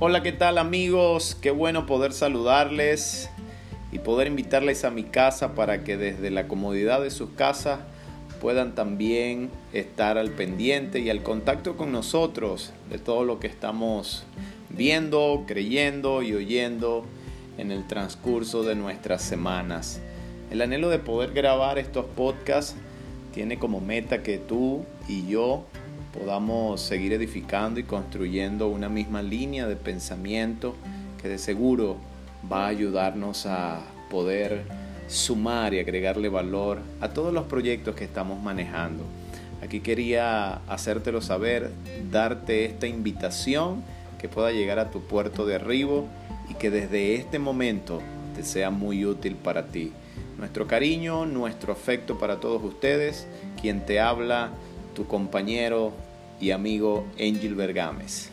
Hola, ¿qué tal amigos? Qué bueno poder saludarles y poder invitarles a mi casa para que desde la comodidad de sus casas puedan también estar al pendiente y al contacto con nosotros de todo lo que estamos viendo, creyendo y oyendo en el transcurso de nuestras semanas. El anhelo de poder grabar estos podcasts tiene como meta que tú y yo podamos seguir edificando y construyendo una misma línea de pensamiento que de seguro va a ayudarnos a poder sumar y agregarle valor a todos los proyectos que estamos manejando. Aquí quería hacértelo saber, darte esta invitación que pueda llegar a tu puerto de arribo y que desde este momento te sea muy útil para ti. Nuestro cariño, nuestro afecto para todos ustedes, quien te habla, tu compañero y amigo Angel Bergames.